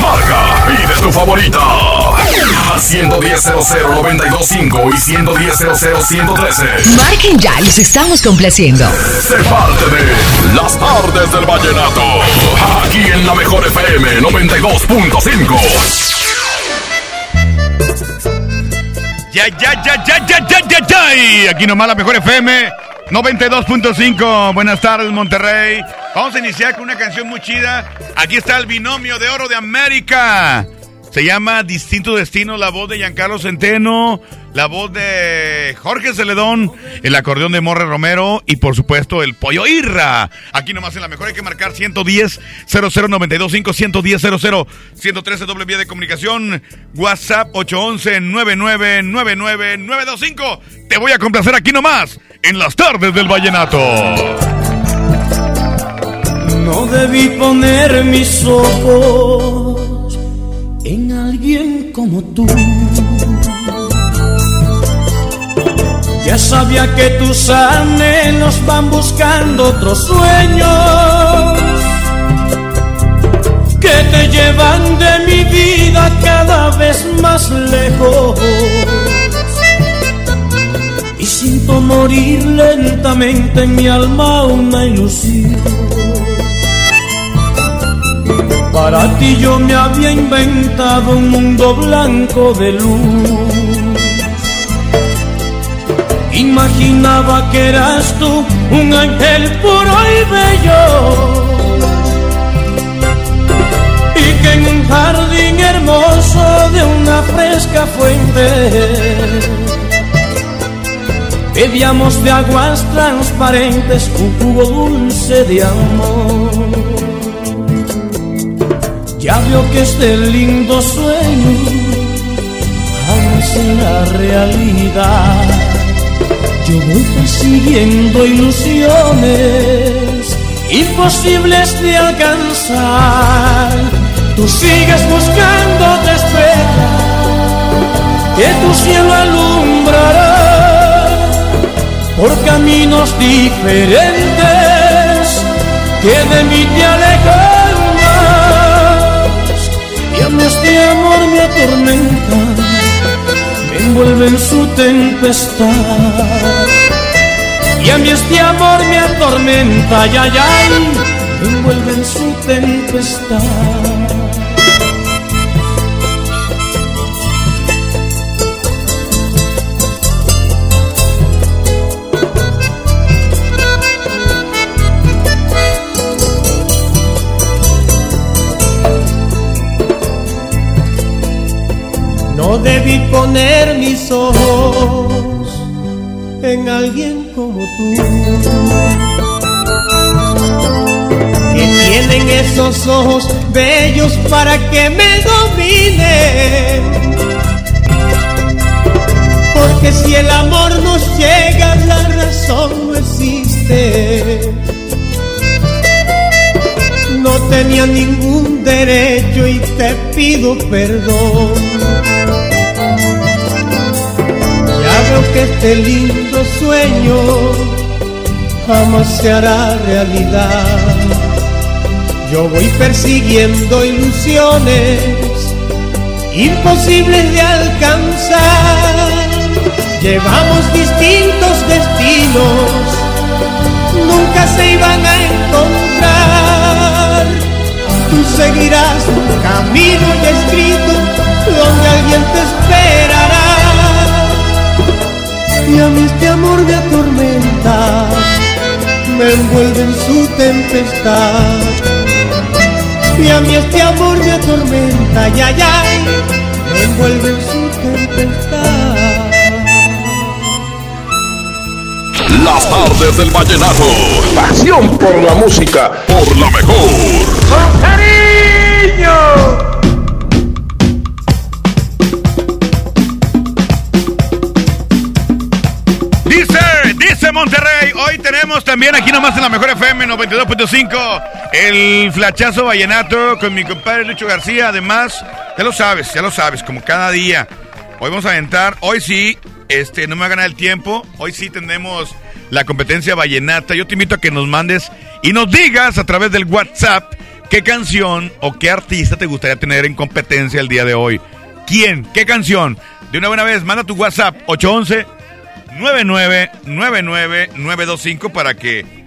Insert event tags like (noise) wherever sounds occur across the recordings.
Marca, pide tu favorita. Al 110.00925 y 110.00113. Marquen ya, los estamos complaciendo. Se parte de Las tardes del vallenato. Aquí en la mejor FM 92.5. Ya, ya, ya, ya, ya, ya, ya, ya. Y Aquí nomás la mejor FM 92.5. Buenas tardes, Monterrey. Vamos a iniciar con una canción muy chida. Aquí está el binomio de oro de América. Se llama Distinto Destino, la voz de Giancarlo Centeno, la voz de Jorge Celedón, el acordeón de Morre Romero y por supuesto el Pollo Irra. Aquí nomás en la mejor hay que marcar 110 00925 110 00 113 doble vía de comunicación, WhatsApp 811 9999 925. Te voy a complacer aquí nomás en las tardes del vallenato. No debí poner mis ojos en alguien como tú. Ya sabía que tus anhelos van buscando otros sueños que te llevan de mi vida cada vez más lejos. Y siento morir lentamente en mi alma una ilusión. Para ti yo me había inventado un mundo blanco de luz. Imaginaba que eras tú un ángel puro y bello. Y que en un jardín hermoso de una fresca fuente bebíamos de aguas transparentes un jugo dulce de amor. Ya veo que este lindo sueño jamás será realidad. Yo voy persiguiendo ilusiones imposibles de alcanzar. Tú sigues buscando otra estrella que tu cielo alumbrará por caminos diferentes que de mí te alejan este amor me atormenta me envuelve en su tempestad. Y a mí este amor me atormenta, ya, ya, me envuelve en su tempestad. En alguien como tú, que tienen esos ojos bellos para que me dominen. Porque si el amor nos llega, la razón no existe. No tenía ningún derecho y te pido perdón. Que este lindo sueño jamás se hará realidad. Yo voy persiguiendo ilusiones imposibles de alcanzar. Llevamos distintos destinos, nunca se iban a encontrar. Tú seguirás un camino ya escrito donde alguien te esperará. Y a mí este amor me atormenta, me envuelve en su tempestad. Y a mí este amor me atormenta, ya, ya, me envuelve en su tempestad. Las tardes del vallenato. Pasión por la música. Por la mejor. ¡Con cariño! También aquí nomás en la Mejor FM 92.5 el flachazo vallenato con mi compadre Lucho García. Además, ya lo sabes, ya lo sabes, como cada día. Hoy vamos a aventar, hoy sí, este, no me va a ganar el tiempo. Hoy sí tenemos la competencia vallenata. Yo te invito a que nos mandes y nos digas a través del WhatsApp qué canción o qué artista te gustaría tener en competencia el día de hoy. ¿Quién? ¿Qué canción? De una buena vez, manda tu WhatsApp 811 925 para que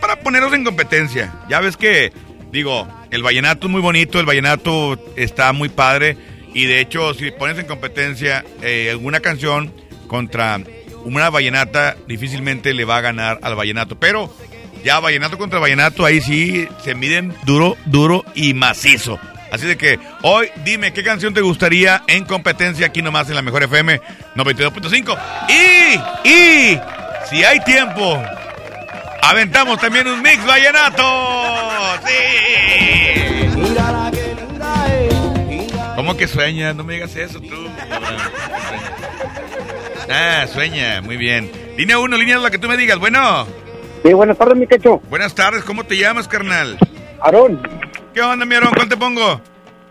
para ponernos en competencia. Ya ves que digo, el vallenato es muy bonito, el vallenato está muy padre y de hecho si pones en competencia eh, alguna canción contra una vallenata difícilmente le va a ganar al vallenato, pero ya vallenato contra vallenato ahí sí se miden duro, duro y macizo. Así de que hoy dime qué canción te gustaría en competencia aquí nomás en la Mejor FM 92.5. Y, y, si hay tiempo, aventamos también un mix vallenato. Sí. ¿Cómo que sueña? No me digas eso tú. Ah, sueña, muy bien. Línea 1, línea la que tú me digas. Bueno. Sí, buenas tardes, mi quecho. Buenas tardes, ¿cómo te llamas, carnal? Aarón. ¿Qué onda, mi Aarón? ¿Cuál te pongo?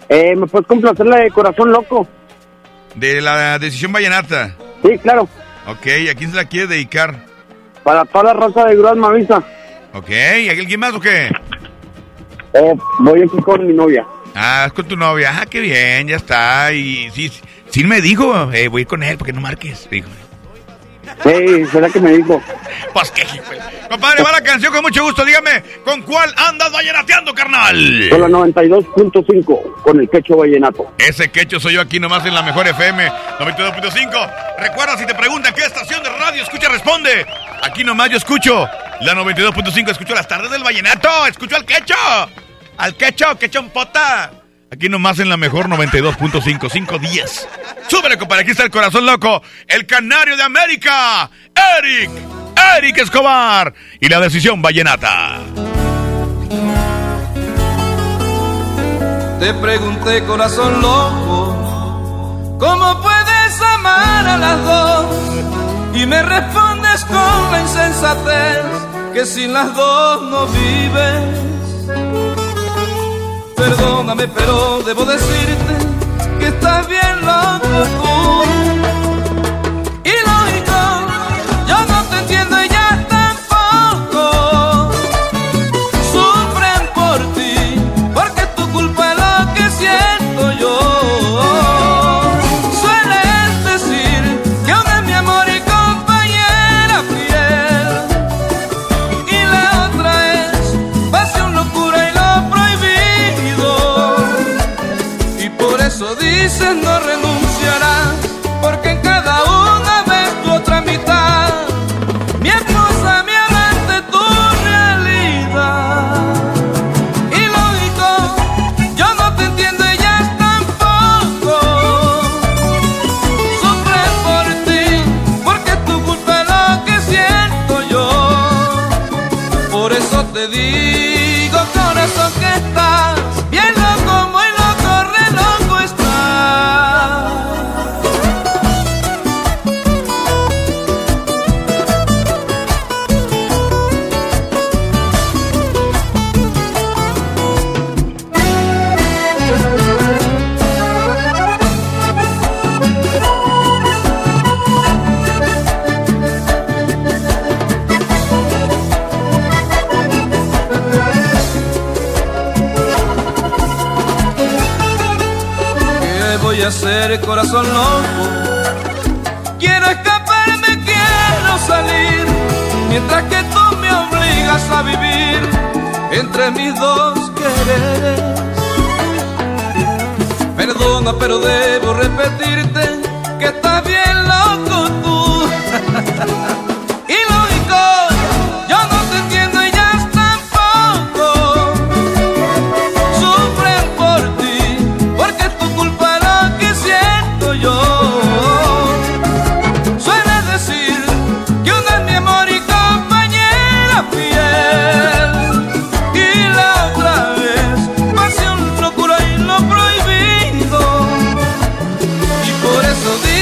Eh, ¿Me puedes complacer la de Corazón Loco? De la decisión vallenata. Sí, claro. Ok, ¿a quién se la quiere dedicar? Para toda la raza de Grúas Mavisa. Ok, ¿y alguien más o qué? Eh, voy aquí con mi novia. Ah, es con tu novia. Ah, qué bien, ya está. Y sí, sí me dijo, eh, voy con él porque no marques. Dijo. Sí, será que me dijo. Pues qué Compadre, va la canción con mucho gusto. Dígame, ¿con cuál andas vallenateando, carnal? Con la 92.5, con el quecho vallenato. Ese quecho soy yo aquí nomás en la mejor FM 92.5. Recuerda, si te preguntan qué estación de radio escucha, responde. Aquí nomás yo escucho la 92.5, escucho las tardes del vallenato, escucho al quecho. Al quecho, quecho en pota. Aquí nomás en la mejor 92.5, 510. Súbele, compadre, aquí está el corazón loco, el canario de América, Eric, Eric Escobar y la decisión vallenata. Te pregunté, corazón loco, ¿cómo puedes amar a las dos? Y me respondes con la insensatez que sin las dos no vives Perdóname, pero debo decirte que estás bien loco.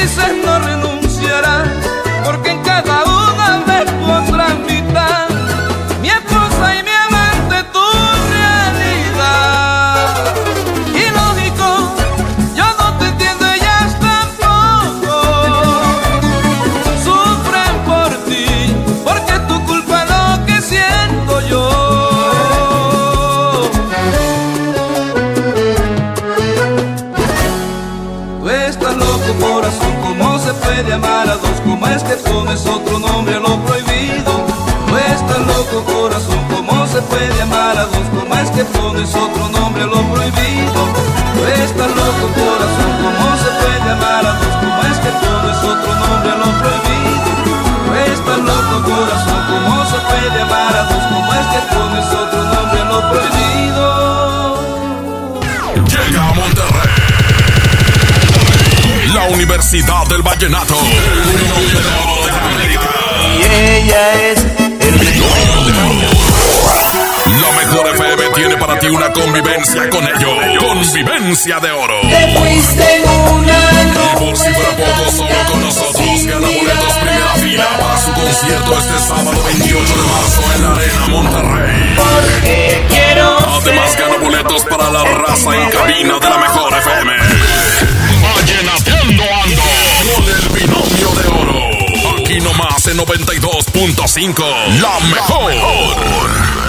dices ¿cómo es que pones otro nombre a lo prohibido? No estás loco corazón, ¿cómo se puede amar a dos, ¿cómo es que pones otro nombre a lo prohibido? No estás loco corazón, ¿cómo se puede amar a dos, ¿cómo es que pones otro nombre a lo prohibido? No estás loco corazón, ¿cómo se puede amar a dos, ¿cómo es que pones otro nombre a lo prohibido? Llega a Monterrey. La Universidad del Vallenato. Y ella es el La mejor FM tiene para ti una convivencia con ellos. Convivencia de oro. Te fuiste en una Y por si fuera poco, solo con nosotros gana boletos primera fila para su concierto este sábado 28 de marzo en la Arena Monterrey. porque quiero Además gana boletos para la raza en cabina de la mejor FM. El binomio de oro. Aquí nomás en 92.5. La mejor.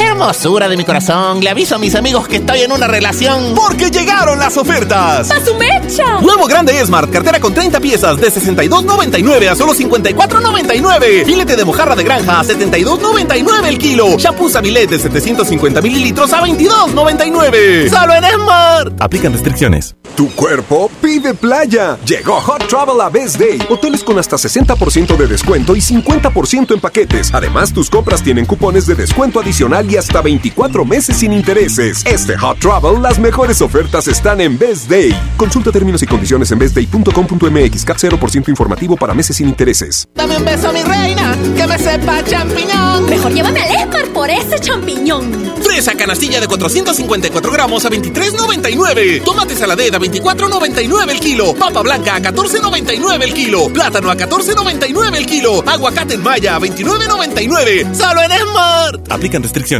Hermosura de mi corazón, le aviso a mis amigos que estoy en una relación. Porque llegaron las ofertas. ¡A su mecha! Nuevo grande Smart, cartera con 30 piezas de 62.99 a solo 54.99. Filete de mojarra de granja a 72.99 el kilo. Shampoo Sabilet de 750 mililitros a 22.99. Solo en Smart. Aplican restricciones. Tu cuerpo pide playa. Llegó Hot Travel a Best Day. Hoteles con hasta 60% de descuento y 50% en paquetes. Además, tus compras tienen cupones de descuento adicional y hasta 24 meses sin intereses. Este Hot Travel, las mejores ofertas están en Best Day. Consulta términos y condiciones en bestday.com.mx. CAT 0% informativo para meses sin intereses. Dame un beso, mi reina, que me sepa champiñón. Mejor llévame al Esmar por ese champiñón. Fresa canastilla de 454 gramos a 23.99. Tomate saladera a 24.99 el kilo. Papa blanca a 14.99 el kilo. Plátano a 14.99 el kilo. Aguacate en maya a 29.99. Solo en Smart. Aplican restricciones.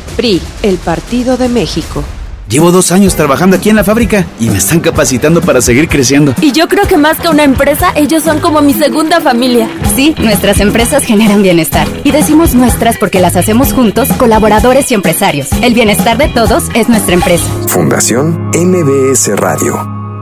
PRI, el Partido de México. Llevo dos años trabajando aquí en la fábrica y me están capacitando para seguir creciendo. Y yo creo que más que una empresa, ellos son como mi segunda familia. Sí, nuestras empresas generan bienestar. Y decimos nuestras porque las hacemos juntos, colaboradores y empresarios. El bienestar de todos es nuestra empresa. Fundación MBS Radio.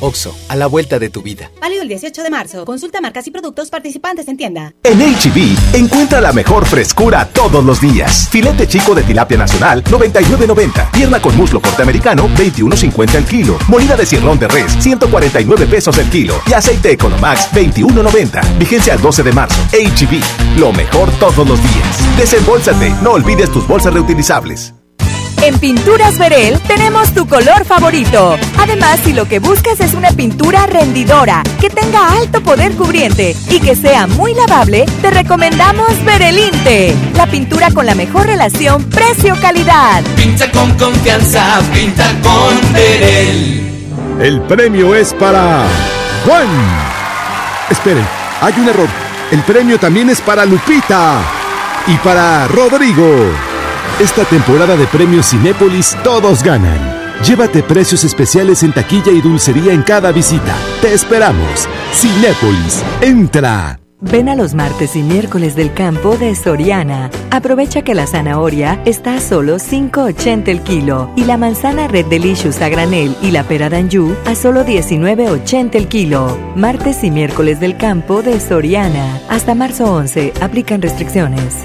Oxo, a la vuelta de tu vida. Válido el 18 de marzo. Consulta marcas y productos participantes en tienda. En HB, encuentra la mejor frescura todos los días. Filete chico de tilapia nacional, 99.90. Pierna con muslo americano, 21.50 el kilo. Molida de cirrón de res, 149 pesos el kilo. Y aceite Economax, 21.90. Vigencia al 12 de marzo. HB, lo mejor todos los días. Desembolsate, no olvides tus bolsas reutilizables. En Pinturas Verel tenemos tu color favorito. Además, si lo que buscas es una pintura rendidora, que tenga alto poder cubriente y que sea muy lavable, te recomendamos Verelinte, la pintura con la mejor relación precio-calidad. Pinta con confianza, pinta con Verel. El premio es para Juan. Esperen, hay un error. El premio también es para Lupita y para Rodrigo. Esta temporada de premios Cinépolis todos ganan. Llévate precios especiales en taquilla y dulcería en cada visita. Te esperamos. Cinépolis, entra. Ven a los martes y miércoles del campo de Soriana. Aprovecha que la zanahoria está a solo 5.80 el kilo y la manzana Red Delicious a granel y la pera d'Anjou a solo 19.80 el kilo. Martes y miércoles del campo de Soriana. Hasta marzo 11. Aplican restricciones.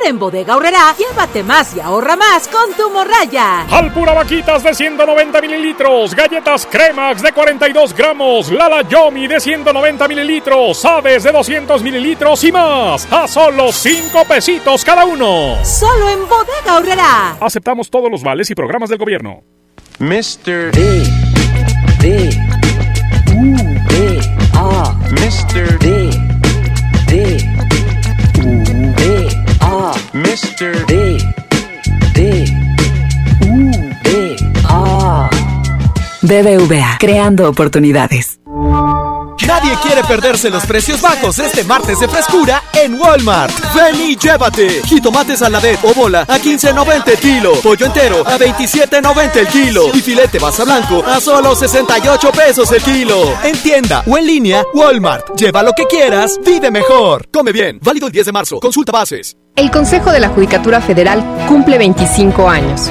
Ahora en Bodega Horrera, llévate más y ahorra más con tu morraya. Alpura Vaquitas de 190 mililitros, galletas Cremax de 42 gramos, Lala Yomi de 190 mililitros, Aves de 200 mililitros y más. A solo 5 pesitos cada uno. Solo en Bodega Horrera. Aceptamos todos los vales y programas del gobierno. Mr. D. D. U. D. A. Mr. D. D. Mr. D. D. U. D. A. BBVA, creando oportunidades. Nadie quiere perderse los precios bajos este martes de frescura en Walmart. Ven y llévate. Jitomates saladet o bola a 15.90 el kilo. Pollo entero a 27.90 el kilo. Y filete basa blanco a solo 68 pesos el kilo. En tienda o en línea, Walmart. Lleva lo que quieras, vive mejor. Come bien. Válido el 10 de marzo. Consulta bases. El Consejo de la Judicatura Federal cumple 25 años.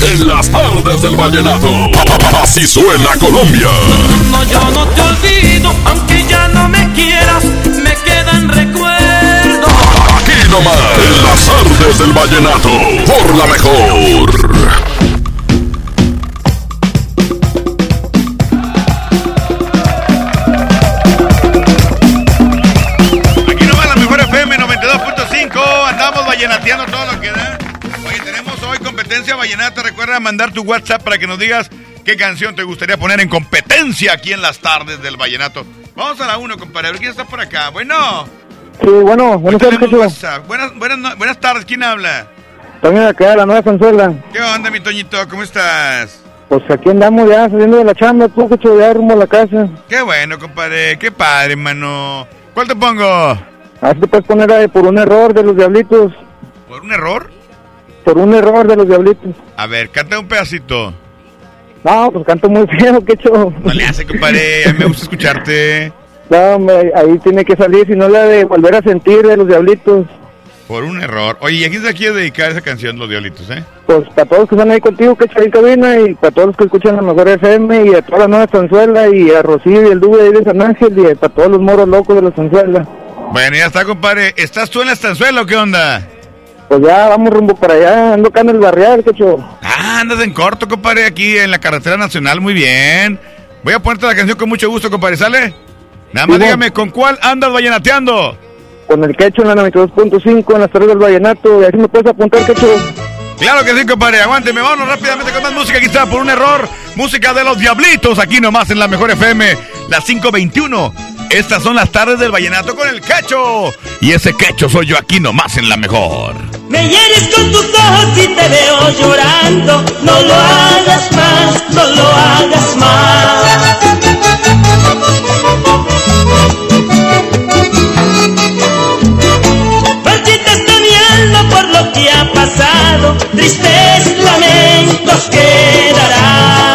En las tardes del vallenato. Así suena Colombia. No, yo no te olvido, aunque ya no me quieras, me quedan recuerdos. Aquí nomás, en las tardes del vallenato. Por la mejor. Aquí nomás la mejor FM 92.5. Andamos vallenateando todo competencia vallenata. Recuerda mandar tu WhatsApp para que nos digas qué canción te gustaría poner en competencia aquí en las tardes del vallenato. Vamos a la 1, compadre. A ver quién está por acá. Bueno. Sí, bueno, buenas tardes. Buenas, buenas, buenas tardes. ¿Quién habla? También acá, la nueva Sanzuela. ¿Qué onda, mi Toñito? ¿Cómo estás? Pues aquí andamos ya saliendo de la chamba, tú, Cacho, ya rumbo a la casa. Qué bueno, compadre. Qué padre, hermano. ¿Cuál te pongo? A ver si te puedes poner ahí por un error de los diablitos. ¿Por un error? Por un error de los diablitos. A ver, canta un pedacito. No, pues canto muy feo, Cacho. No le hace, compadre. A mí me gusta escucharte. No, ahí tiene que salir, si no la de volver a sentir de los diablitos. Por un error. Oye, ¿y a quién se quiere dedicar esa canción, Los Diablitos, eh? Pues para todos los que están ahí contigo, ahí en cabina, y para todos los que escuchan la mejor FM, y a toda la nueva Sanzuela, y a Rocío y el Dube de San Ángel, y para todos los moros locos de la Sanzuela. Bueno, ya está, compadre. ¿Estás tú en la estanzuela o qué onda? Pues ya vamos rumbo para allá, ando acá en el barrial, Cacho. Ah, andas en corto, compadre, aquí en la carretera nacional. Muy bien. Voy a ponerte la canción con mucho gusto, compadre. ¿Sale? Nada más Sí, dígame, ¿con cuál andas vallenateando? Con el Cacho en la 92.5 en las tardes del Vallenato, y así me puedes apuntar, Cacho. Claro que sí, compadre. Aguánteme, vámonos rápidamente con más música. Está, por un error. Música de los Diablitos, aquí nomás en la Mejor FM, las 521. Estas son las tardes del vallenato con el quecho. Y ese quecho soy yo aquí nomás en la Mejor. Me hieres con tus ojos y te veo llorando. No lo hagas más, no lo hagas más. Marchitaste mi alma por lo que ha pasado. Tristes lamentos quedarán.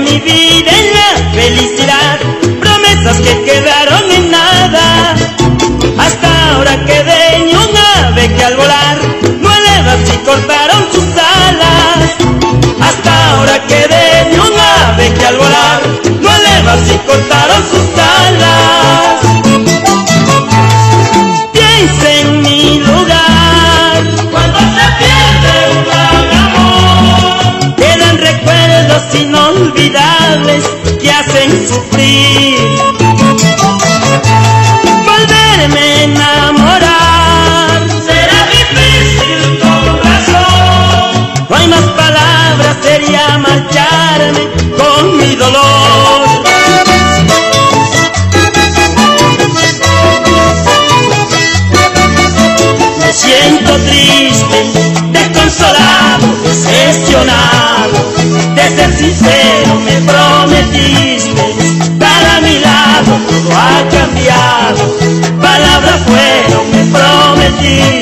Mi vida en la felicidad, promesas que quedaron en nada. Hasta ahora quedé en un ave que al volar no elevas y cortaron sus alas. Hasta ahora quedé en un ave que al volar no elevas y cortaron sus alas. Inolvidables que hacen sufrir. Volverme a enamorar será difícil con razón. No hay más palabras, sería marcharme con mi dolor. Me siento triste, desconsolado, a cambiado. Palabras fueron, me prometiste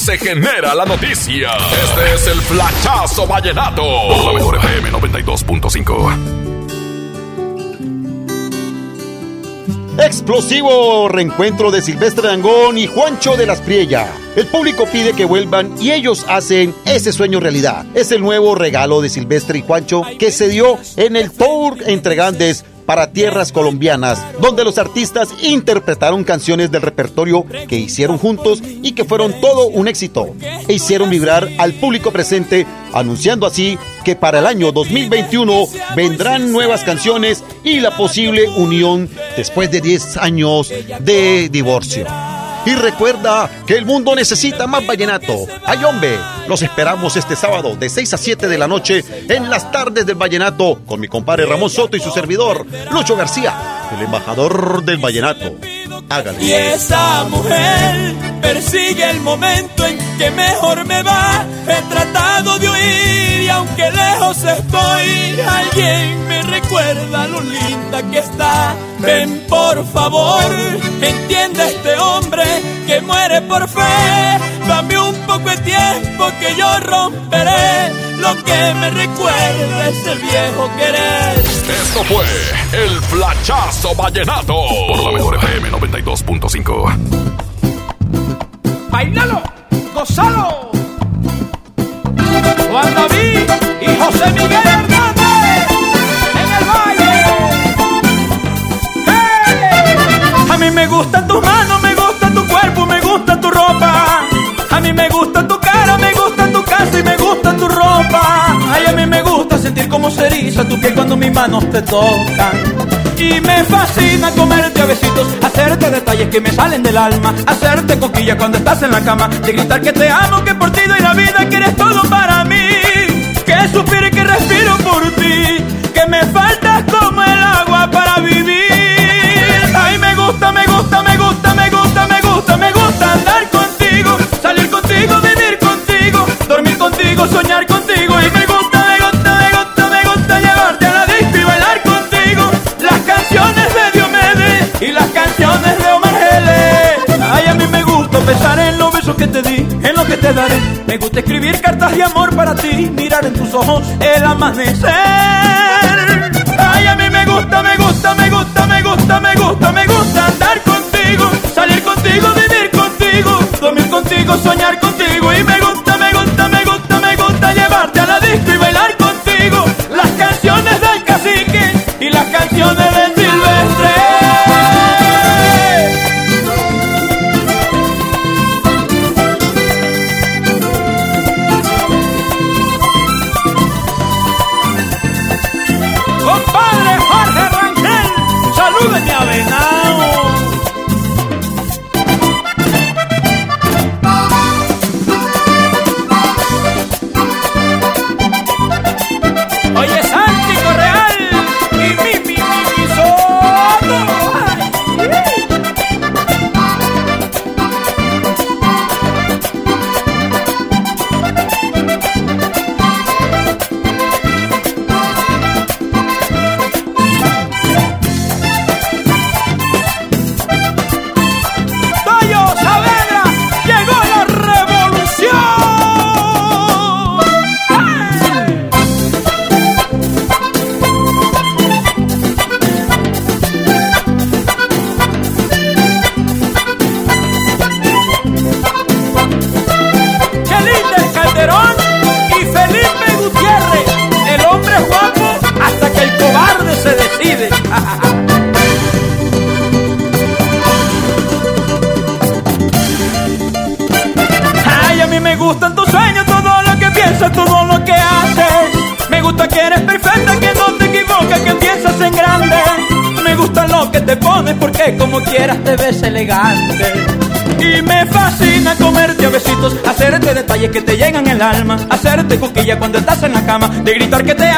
se genera la noticia. Este es el Flachazo Vallenato. Por la mejor FM 92.5. Explosivo reencuentro de Silvestre Dangón y Juancho de las Priella. El público pide que vuelvan y ellos hacen ese sueño realidad. Es el nuevo regalo de Silvestre y Juancho que se dio en el Tour Entre Grandes para tierras colombianas, donde los artistas interpretaron canciones del repertorio que hicieron juntos y que fueron todo un éxito, e hicieron vibrar al público presente, anunciando así que para el año 2021 vendrán nuevas canciones y la posible unión después de 10 años de divorcio. Y recuerda que el mundo necesita más vallenato. ¡Ay, hombre! Los esperamos este sábado de 6 a 7 de la noche en las tardes del vallenato con mi compadre Ramón Soto y su servidor, Lucho García, el embajador del vallenato. Hágale. Y esa mujer persigue el momento en que mejor me va. He tratado de huir y aunque lejos estoy, alguien me recuerda lo linda que está. Ven por favor, entiende este hombre que muere por fe. Dame un poco de tiempo que yo romperé lo que me recuerda ese viejo querer. Esto fue el Flachazo Vallenato. Por la mejor FM 92.5. ¡Bailalo! ¡Gozalo! Juan David y José Miguel Hernández mí me gustan tus manos, me gusta tu cuerpo, me gusta tu ropa. A mí me gusta tu cara, me gusta tu casa y me gusta tu ropa. Ay, a mí me gusta sentir cómo se eriza tu piel cuando mis manos te tocan. Y me fascina comerte a hacerte detalles que me salen del alma, hacerte coquilla cuando estás en la cama, de gritar que te amo, que por ti doy la vida, que eres todo para mí, que suspiro y que respiro por ti, que me faltas me gusta, me gusta, me gusta, me gusta, me gusta andar contigo, salir contigo, vivir contigo, dormir contigo, soñar contigo y me gusta, me gusta, me gusta, me gusta llevarte a la disco y bailar contigo. Las canciones de Diomedes y las canciones de Omar Gele. Ay, a mí me gusta pensar en los besos que te di, en lo que te daré. Me gusta escribir cartas de amor para ti, mirar en tus ojos el amanecer. Ay, a mí me gusta, me gusta, me gusta me gusta, me gusta andar contigo, salir contigo, vivir contigo, dormir contigo, soñar contigo. Y de gritar que te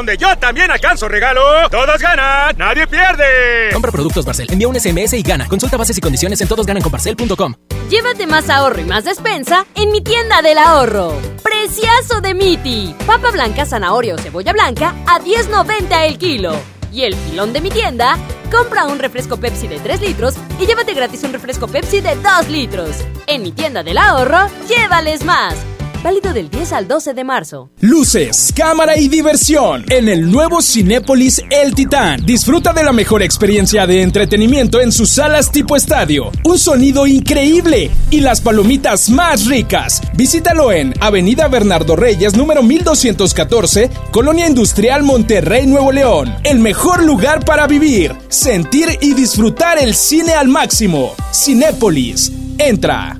donde yo también alcanzo regalo. Todos ganan, nadie pierde. Compra productos Barcel, envía un SMS y gana. Consulta bases y condiciones en todosgananconbarcel.com. Llévate más ahorro y más despensa en mi tienda del ahorro. Preciazo de Miti. Papa blanca, zanahoria o cebolla blanca a 10.90 el kilo. Y el filón de mi tienda, compra un refresco Pepsi de 3 litros y llévate gratis un refresco Pepsi de 2 litros. En mi tienda del ahorro, llévales más. Válido del 10 al 12 de marzo. Luces, cámara y diversión en el nuevo Cinépolis El Titán. Disfruta de la mejor experiencia de entretenimiento en sus salas tipo estadio. Un sonido increíble y las palomitas más ricas. Visítalo en Avenida Bernardo Reyes, número 1214, Colonia Industrial Monterrey, Nuevo León. El mejor lugar para vivir, sentir y disfrutar el cine al máximo. Cinépolis. Entra.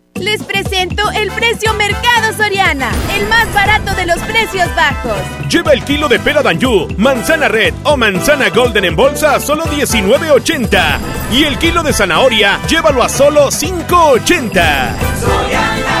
Les presento el precio Mercado Soriana, el más barato de los precios bajos. Lleva el kilo de pera Danjú, manzana red o manzana golden en bolsa a solo 19.80. Y el kilo de zanahoria, llévalo a solo 5.80.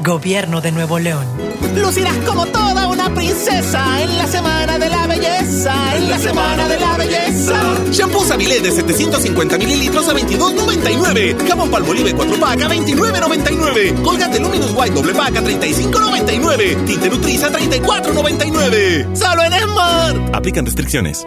Gobierno de Nuevo León. Lucirás como toda una princesa en la semana de la belleza, en la semana de la belleza. Shampoo Sabilé de 750 mililitros a 22.99. Jabón Palmolive 4 pack a 29.99. Colgate Luminous White doble pack a 35.99. Tinte Nutriza a 34.99. Solo en Smart. Aplican restricciones.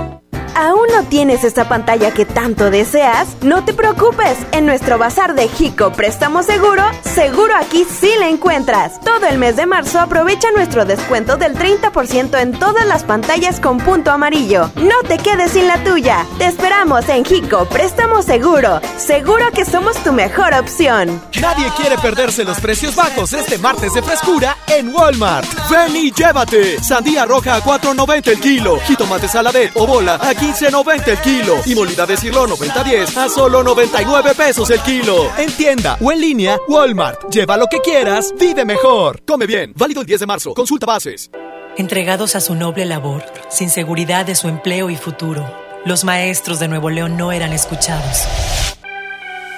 ¿Aún no tienes esta pantalla que tanto deseas? No te preocupes, en nuestro bazar de Jico Préstamo Seguro, seguro aquí sí la encuentras. Todo el mes de marzo aprovecha nuestro descuento del 30% en todas las pantallas con punto amarillo. No te quedes sin la tuya. Te esperamos en Jico Préstamo Seguro. Seguro que somos tu mejor opción. Nadie quiere perderse los precios bajos este martes de frescura en Walmart. Ven y llévate. Sandía roja a 4.90 el kilo. Jitomate saladet o bola a 15.90 el kilo. Y molida de cirlo 90-10 a solo 99 pesos el kilo. En tienda o en línea, Walmart. Lleva lo que quieras, vive mejor. Come bien. Válido el 10 de marzo. Consulta bases. Entregados a su noble labor, sin seguridad de su empleo y futuro, los maestros de Nuevo León no eran escuchados.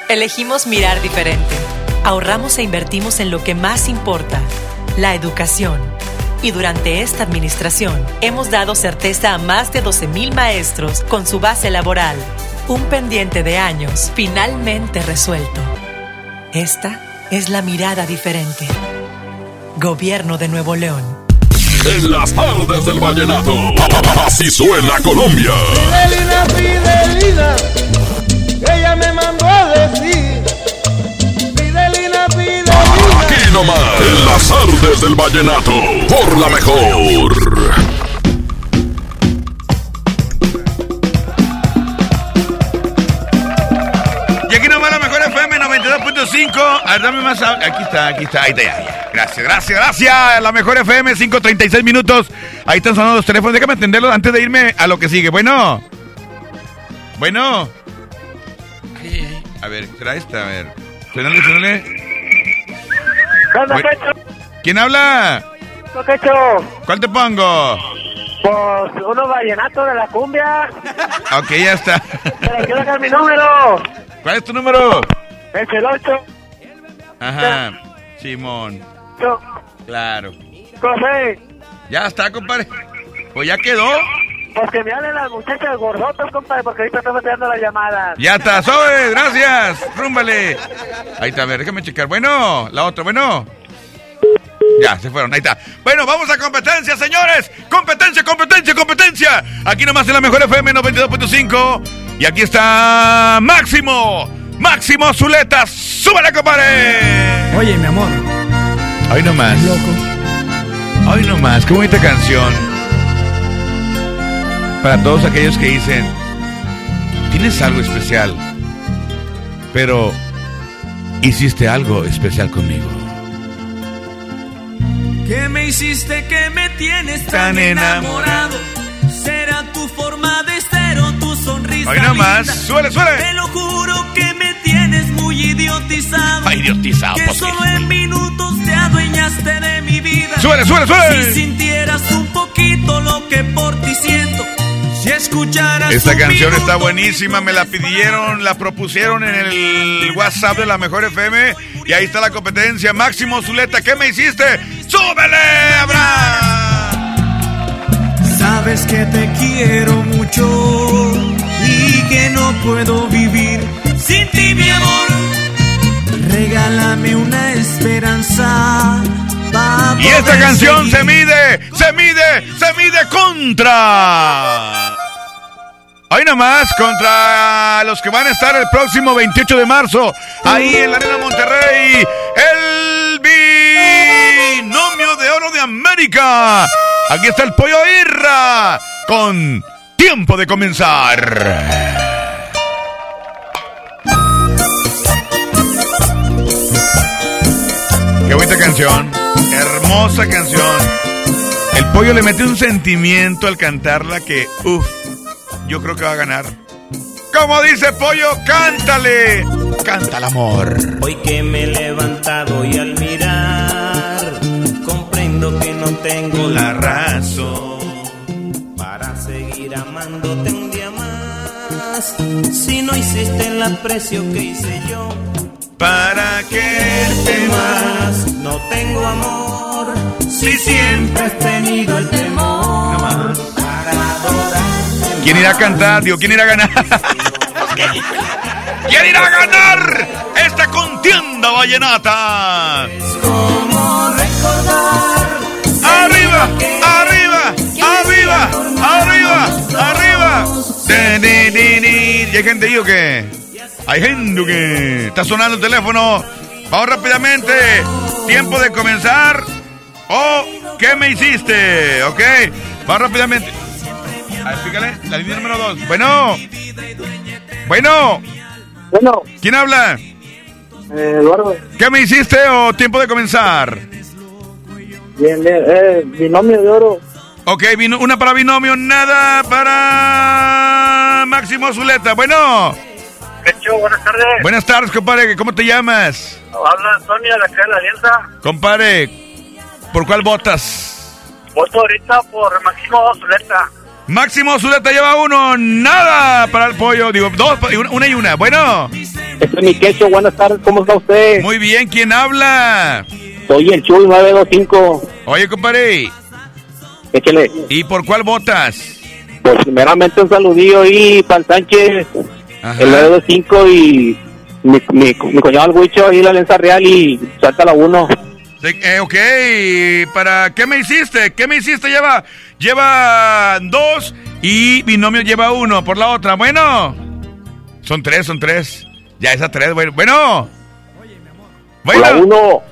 Elegimos mirar diferente. Ahorramos e invertimos en lo que más importa, la educación. Y durante esta administración hemos dado certeza a más de 12.000 maestros con su base laboral. Un pendiente de años finalmente resuelto. Esta es la mirada diferente. Gobierno de Nuevo León. En las tardes del vallenato. Así suena Colombia. Fidelina, Fidelina, ella me mandó a decir. Nomás. En las tardes del vallenato. Por la mejor. Y aquí nomás la mejor FM 92.5. A ver, dame más. Aquí está, aquí está. Ahí está, ya, ya. Gracias, gracias, gracias. La mejor FM, 5.36 minutos. Ahí están sonando los teléfonos. Déjame atenderlos antes de irme a lo que sigue. Bueno. Bueno. A ver, será esta, a ver. Suénale, suénale. Bueno. ¿Quién habla? ¿Cuál te pongo? Pues uno vallenato de la cumbia. Ok, ya está. Pero quiero dejar mi número. ¿Cuál es tu número? Es el 8. Ajá. Simón. Claro. José. Ya está, compadre. Pues ya quedó. Pues que me hablen las muchachas gordotas, compadre, porque ahorita estamos dando la llamada. Ya está, sobre, gracias. Rúmbale. Ahí está, a ver, déjame checar. Bueno, la otra, bueno. Ya, se fueron, ahí está. Bueno, vamos a competencia, señores. Competencia, competencia, competencia. Aquí nomás en la mejor FM 92.5. Y aquí está Máximo. Máximo Zuleta. ¡Súbale, compadre! Oye, mi amor. Hoy nomás. Hoy nomás, qué bonita canción. Para todos aquellos que dicen, tienes algo especial, pero hiciste algo especial conmigo. ¿Qué me hiciste que me tienes Tan tan enamorado? Será tu forma de ser o tu sonrisa. Hoy nomás, suele, suele. Te lo juro que me tienes muy idiotizado. Ay, idiotizado, Que pues, solo en minutos te adueñaste de mi vida. Suele, suele, suele. Si sintieras un poquito lo que por ti siento. Si escucharas Esta canción está buenísima, me la pidieron, la propusieron en el WhatsApp de la Mejor FM y ahí está la competencia. Máximo Zuleta, ¿qué me hiciste? ¡Súbele, Abraham! Sabes que te quiero mucho y que no puedo vivir sin ti, mi amor. Regálame una esperanza. Y esta canción se mide, se mide, se mide contra. Hoy nomás contra los que van a estar el próximo 28 de marzo, ahí en la Arena Monterrey, el binomio de oro de América. Aquí está el pollo Irra con tiempo de comenzar. Qué bonita canción, hermosa canción. El pollo le mete un sentimiento al cantarla que, uff, yo creo que va a ganar. Como dice pollo, cántale, canta el amor. Hoy que me he levantado y al mirar, comprendo que no tengo la razón para seguir amándote un día más. Si no hiciste el aprecio que hice yo, para quererte más, no tengo amor. Si siempre has tenido el temor para adorarte. ¿Quién irá a cantar? Digo, ¿quién irá a ganar? (laughs) ¿Quién irá a ganar esta contienda vallenata? Como recordar ¡Arriba! ¡Arriba! ¡Arriba! ¡Arriba! ¡Arriba! ¿Y hay gente ahí o qué? Hay gente que está sonando el teléfono. Vamos rápidamente. Tiempo de comenzar. ¿O qué me hiciste? ¿Ok? Vamos rápidamente. A ver, pícale. La línea número dos. Bueno. Bueno. Bueno. ¿Quién habla? Eh, Eduardo. ¿Qué me hiciste o tiempo de comenzar? Bien, bien. Eh, binomio de oro. Ok, una para binomio, nada para Máximo Zuleta. Bueno. Hecho, buenas tardes. Buenas tardes, compadre. ¿Cómo te llamas? Habla Antonia de acá de la Alianza. Compadre, ¿por cuál votas? Voto ahorita por Máximo Zuleta. Máximo Zuleta lleva uno, nada para el pollo. Digo, dos, una y una. Bueno. Este es mi quecho, buenas tardes, ¿cómo está usted? Muy bien, ¿quién habla? Soy el Chuy 925. Oye, compadre. Échele. ¿Y por cuál votas? Pues primeramente un saludillo ahí para el Sánchez, el 925 y mi, mi, mi cuñado el Huicho ahí la Alianza Real y salta la 1. Sí, eh, ok, ¿para qué me hiciste? ¿Qué me hiciste? Lleva, lleva dos y binomio lleva uno por la otra. Bueno, son tres, son tres. Ya esa tres, bueno. Bueno, bueno. La 1.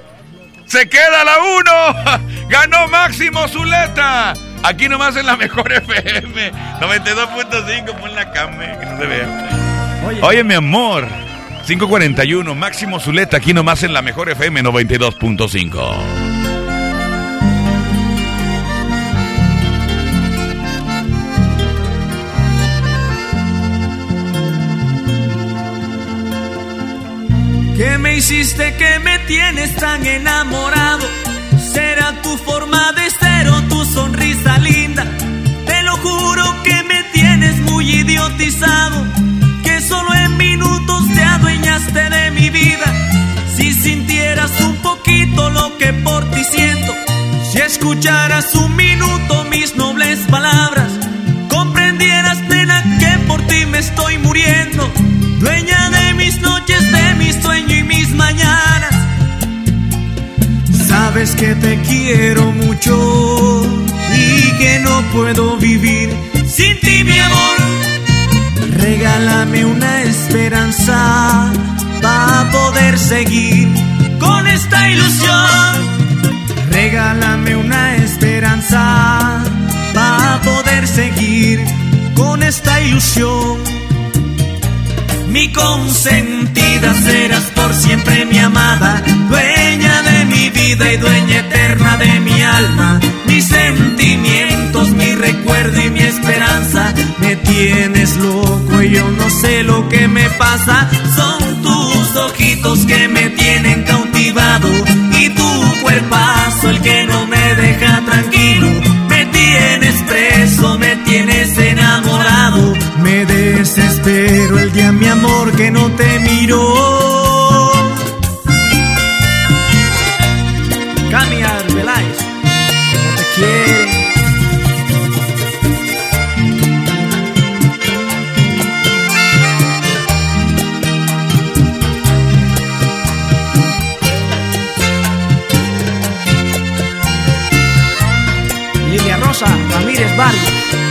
Se queda la uno. (laughs) Ganó Máximo Zuleta. Aquí nomás en la mejor (laughs) FM. 92.5, pon la cama, que no se vea. Oye, mi amor. 541, Máximo Zuleta, aquí nomás en la mejor FM 92.5. ¿Qué me hiciste que me tienes tan enamorado? ¿Será tu forma de ser o tu sonrisa linda? Te lo juro que me tienes muy idiotizado, te adueñaste de mi vida. Si sintieras un poquito lo que por ti siento, si escucharas un minuto mis nobles palabras, comprendieras nena que por ti me estoy muriendo, dueña de mis noches, de mi sueño y mis mañanas. Sabes que te quiero mucho y que no puedo vivir sin ti, mi amor. Regálame una esperanza para poder seguir con esta ilusión. Regálame una esperanza para poder seguir con esta ilusión. Mi consentida serás por siempre mi amada, dueña de mi vida y dueña eterna de mi alma. Mis mi recuerdo y mi esperanza. Me tienes loco y yo no sé lo que me pasa. Son tus ojitos que me tienen cautivado y tu cuerpazo el que no me deja tranquilo. Me tienes preso, me tienes enamorado. Me desespero el día mi amor que no te miró. Barrio.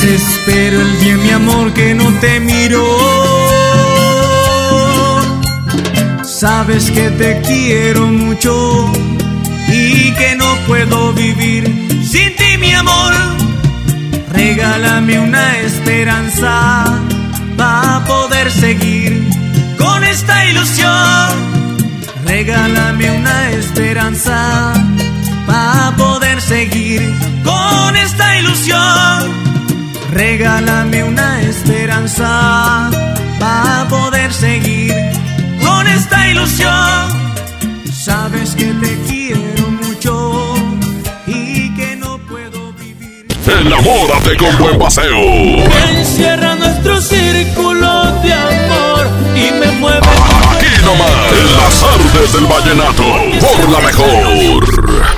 Desespero el día, mi amor, que no te miro. Sabes que te quiero mucho y que no puedo vivir sin ti, mi amor. Regálame una esperanza para poder seguir con esta ilusión. Regálame una esperanza para poder seguir con esta ilusión. Regálame una esperanza para poder seguir con esta ilusión. Sabes que te quiero mucho y que no puedo Enamórate con buen paseo. Encierra nuestro círculo de amor y me mueve. Aquí nomás, en las artes del vallenato, por la mejor.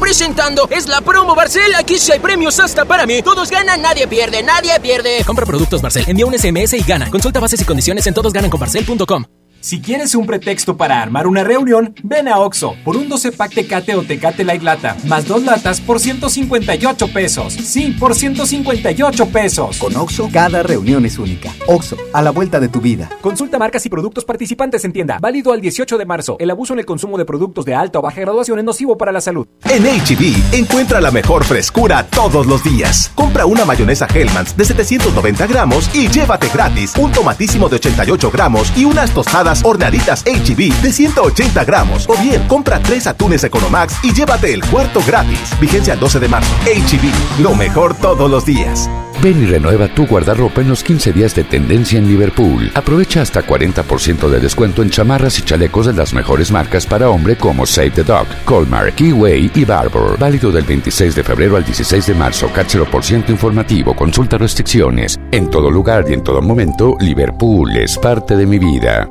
Presentando. Es la promo Barcel. Aquí sí hay premios hasta para mí. Todos ganan, nadie pierde, nadie pierde. Compra productos Barcel. Envía un SMS y gana. Consulta bases y condiciones en todosgananconbarcel.com. Si quieres un pretexto para armar una reunión, ven a Oxo por un 12 pack Tecate o Tecate Light Lata, más dos latas por 158 pesos. Sí, por 158 pesos. Con Oxo, cada reunión es única. Oxo, a la vuelta de tu vida. Consulta marcas y productos participantes en tienda. Válido al 18 de marzo. El abuso en el consumo de productos de alta o baja graduación es nocivo para la salud. En HB, encuentra la mejor frescura todos los días. Compra una mayonesa Hellmann's de 790 gramos y llévate gratis un tomatísimo de 88 gramos y unas tostadas horneaditas HB de 180 gramos. O bien, compra tres atunes Economax y llévate el cuarto gratis. Vigencia el 12 de marzo. HB, lo mejor todos los días. Ven y renueva tu guardarropa en los 15 días de tendencia en Liverpool. Aprovecha hasta 40% de descuento en chamarras y chalecos de las mejores marcas para hombre como Save the Dog, Colmar, Keyway y Barbour. Válido del 26 de febrero al 16 de marzo. Cáchero por ciento informativo. Consulta restricciones. En todo lugar y en todo momento, Liverpool es parte de mi vida.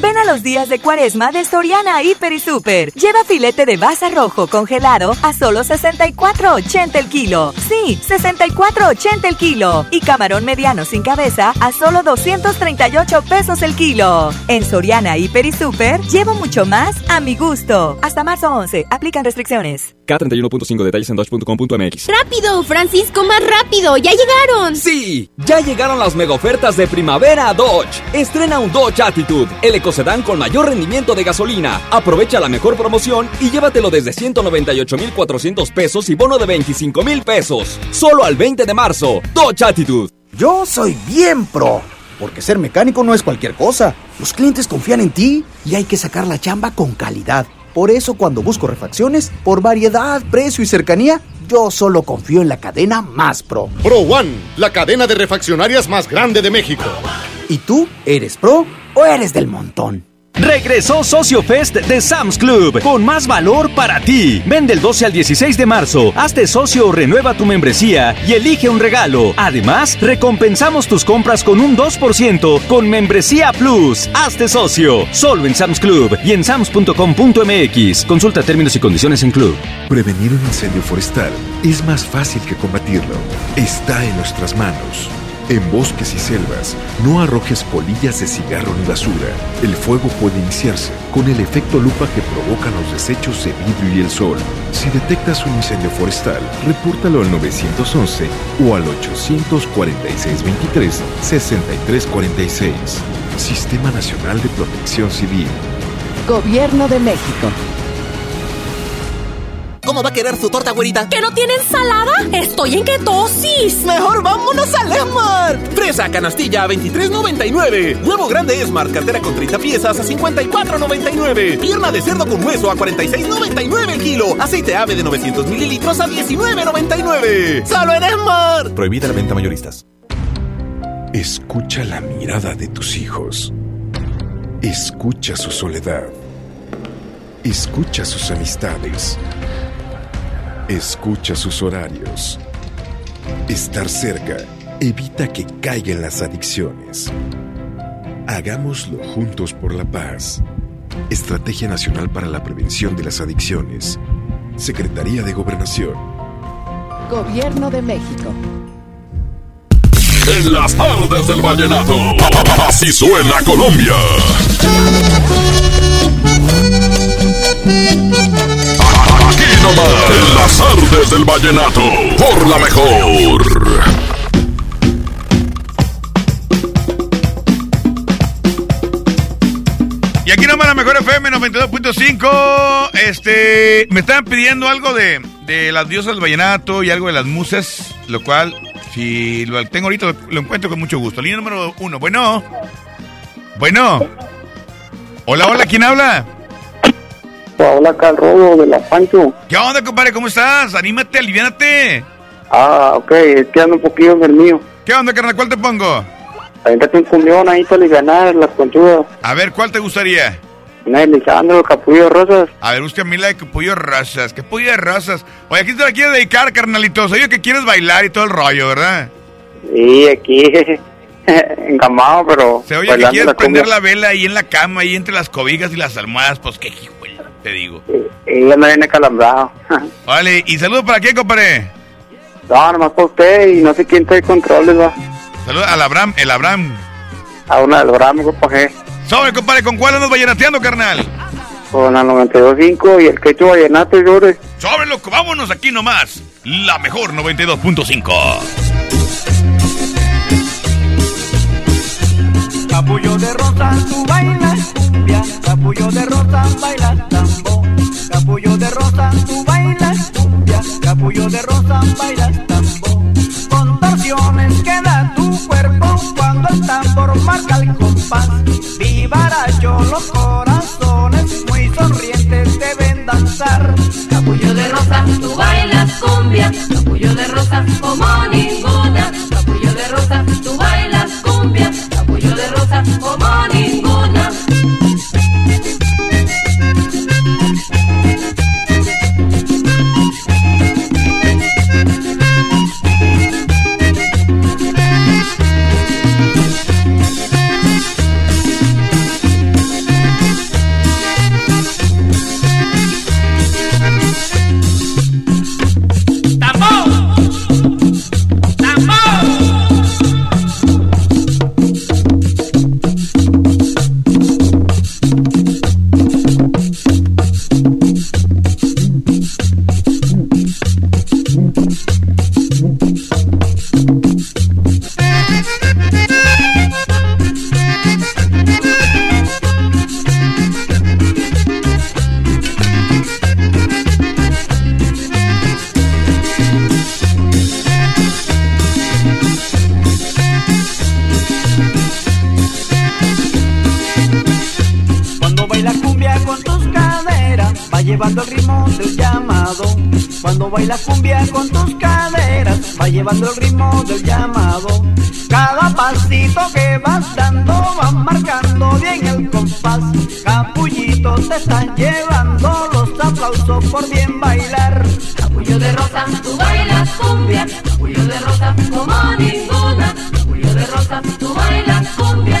Ven a los días de cuaresma de Soriana Hiper y Super. Lleva filete de baza rojo congelado a solo 64.80 el kilo. Sí, 64.80 el kilo. Y camarón mediano sin cabeza a solo 238 pesos el kilo. En Soriana Hiper y Super llevo mucho más a mi gusto. Hasta marzo 11. Aplican restricciones. K31.5 detalles en dodge.com.mx. ¡Rápido, Francisco, más rápido! ¡Ya llegaron! Sí, ya llegaron las mega ofertas de primavera a Dodge. Estrena un Dodge Attitude, el ecocedán con mayor rendimiento de gasolina. Aprovecha la mejor promoción y llévatelo desde 198,400 pesos y bono de 25,000 pesos. Solo al 20 de marzo. Dodge Attitude. Yo soy bien pro, porque ser mecánico no es cualquier cosa. Los clientes confían en ti y hay que sacar la chamba con calidad. Por eso cuando busco refacciones, por variedad, precio y cercanía, yo solo confío en la cadena más pro. Pro One, la cadena de refaccionarias más grande de México. ¿Y tú eres pro o eres del montón? Regresó Socio Fest de Sam's Club con más valor para ti. Ven del 12 al 16 de marzo. Hazte socio o renueva tu membresía y elige un regalo. Además, recompensamos tus compras con un 2% con Membresía Plus. Hazte socio. Solo en Sam's Club y en sams.com.mx. Consulta términos y condiciones en club. Prevenir un incendio forestal es más fácil que combatirlo. Está en nuestras manos. En bosques y selvas, no arrojes polillas de cigarro ni basura. El fuego puede iniciarse con el efecto lupa que provocan los desechos de vidrio y el sol. Si detectas un incendio forestal, repórtalo al 911 o al 846-23-6346. Sistema Nacional de Protección Civil. Gobierno de México. ¿Cómo va a querer su torta, güerita? ¿Que no tiene ensalada? Estoy en ketosis. Mejor vámonos al Esmart. Fresa canastilla a 23.99. Huevo grande Esmart, cartera con 30 piezas a 54.99. Pierna de cerdo con hueso a 46.99 el kilo. Aceite ave de 900 mililitros a 19.99. ¡Solo en Esmart! Prohibida la venta mayoristas. Escucha la mirada de tus hijos. Escucha su soledad. Escucha sus amistades. Escucha sus horarios. Estar cerca evita que caigan las adicciones. Hagámoslo juntos por la paz. Estrategia Nacional para la Prevención de las Adicciones. Secretaría de Gobernación. Gobierno de México. En las tardes del vallenato. Así suena Colombia. Nomás. En las tardes del vallenato. Por la mejor. Y aquí nomás la mejor FM 92.5. Este. Me estaban pidiendo algo de, de las diosas del vallenato y algo de las musas. Lo cual, si lo tengo ahorita, lo encuentro con mucho gusto. Línea número uno. Bueno. Bueno. Hola, hola, ¿quién habla? Hola, Carlos de la Pancho. ¿Qué onda, compadre? ¿Cómo estás? Anímate, aliviánate. Ah, ok, es que ando un poquillo enfermido. ¿Qué onda, carnal? ¿Cuál te pongo? Avéntate un cumbión ahí para aliviar las conchudas. A ver, ¿cuál te gustaría? Una de Lisandro, Capullo Rosas. A ver, busca a mí la de Capullo Rosas. Capullo de Rosas. Oye, aquí te la quieres dedicar, carnalito. Yo que quieres bailar y todo el rollo, ¿verdad? Sí, aquí (laughs) encamado, pero... Se oye que quieres la prender cumbia. la vela ahí en la cama, ahí entre las cobijas y las almohadas. Pues qué hijo, te digo. Ella me viene calambrado. (laughs) Vale, ¿y saludos para quién, compadre? no, nomás para usted y no sé quién trae controles, va. Saludos al Abraham, el Abraham. A una del Bramo, compa G. Sobre, compadre, ¿con cuál andas vallenateando, carnal? Con la 92.5 y el quecho vallenato, llore. Sobre, loco, vámonos aquí nomás. La mejor 92.5. Capullo de rosa, tú bailas capullo de rosa, bailas tambo. Capullo de rosa, tú bailas cumbia, capullo de rosa, bailas tambo. Contorsiones que da tu cuerpo cuando el tambor marca el compás. Vivaracho, los corazones muy sonrientes deben danzar. Capullo de rosa, tú bailas cumbia, capullo de rosa como ninguna. Con tus caderas, va llevando el ritmo del llamado. Cada pasito que vas dando va marcando bien el compás. Capullito te están llevando los aplausos por bien bailar. Capullo de rosa, tú bailas cumbia. Capullo de rosa como ninguna. Capullo de rosa, tú bailas cumbia.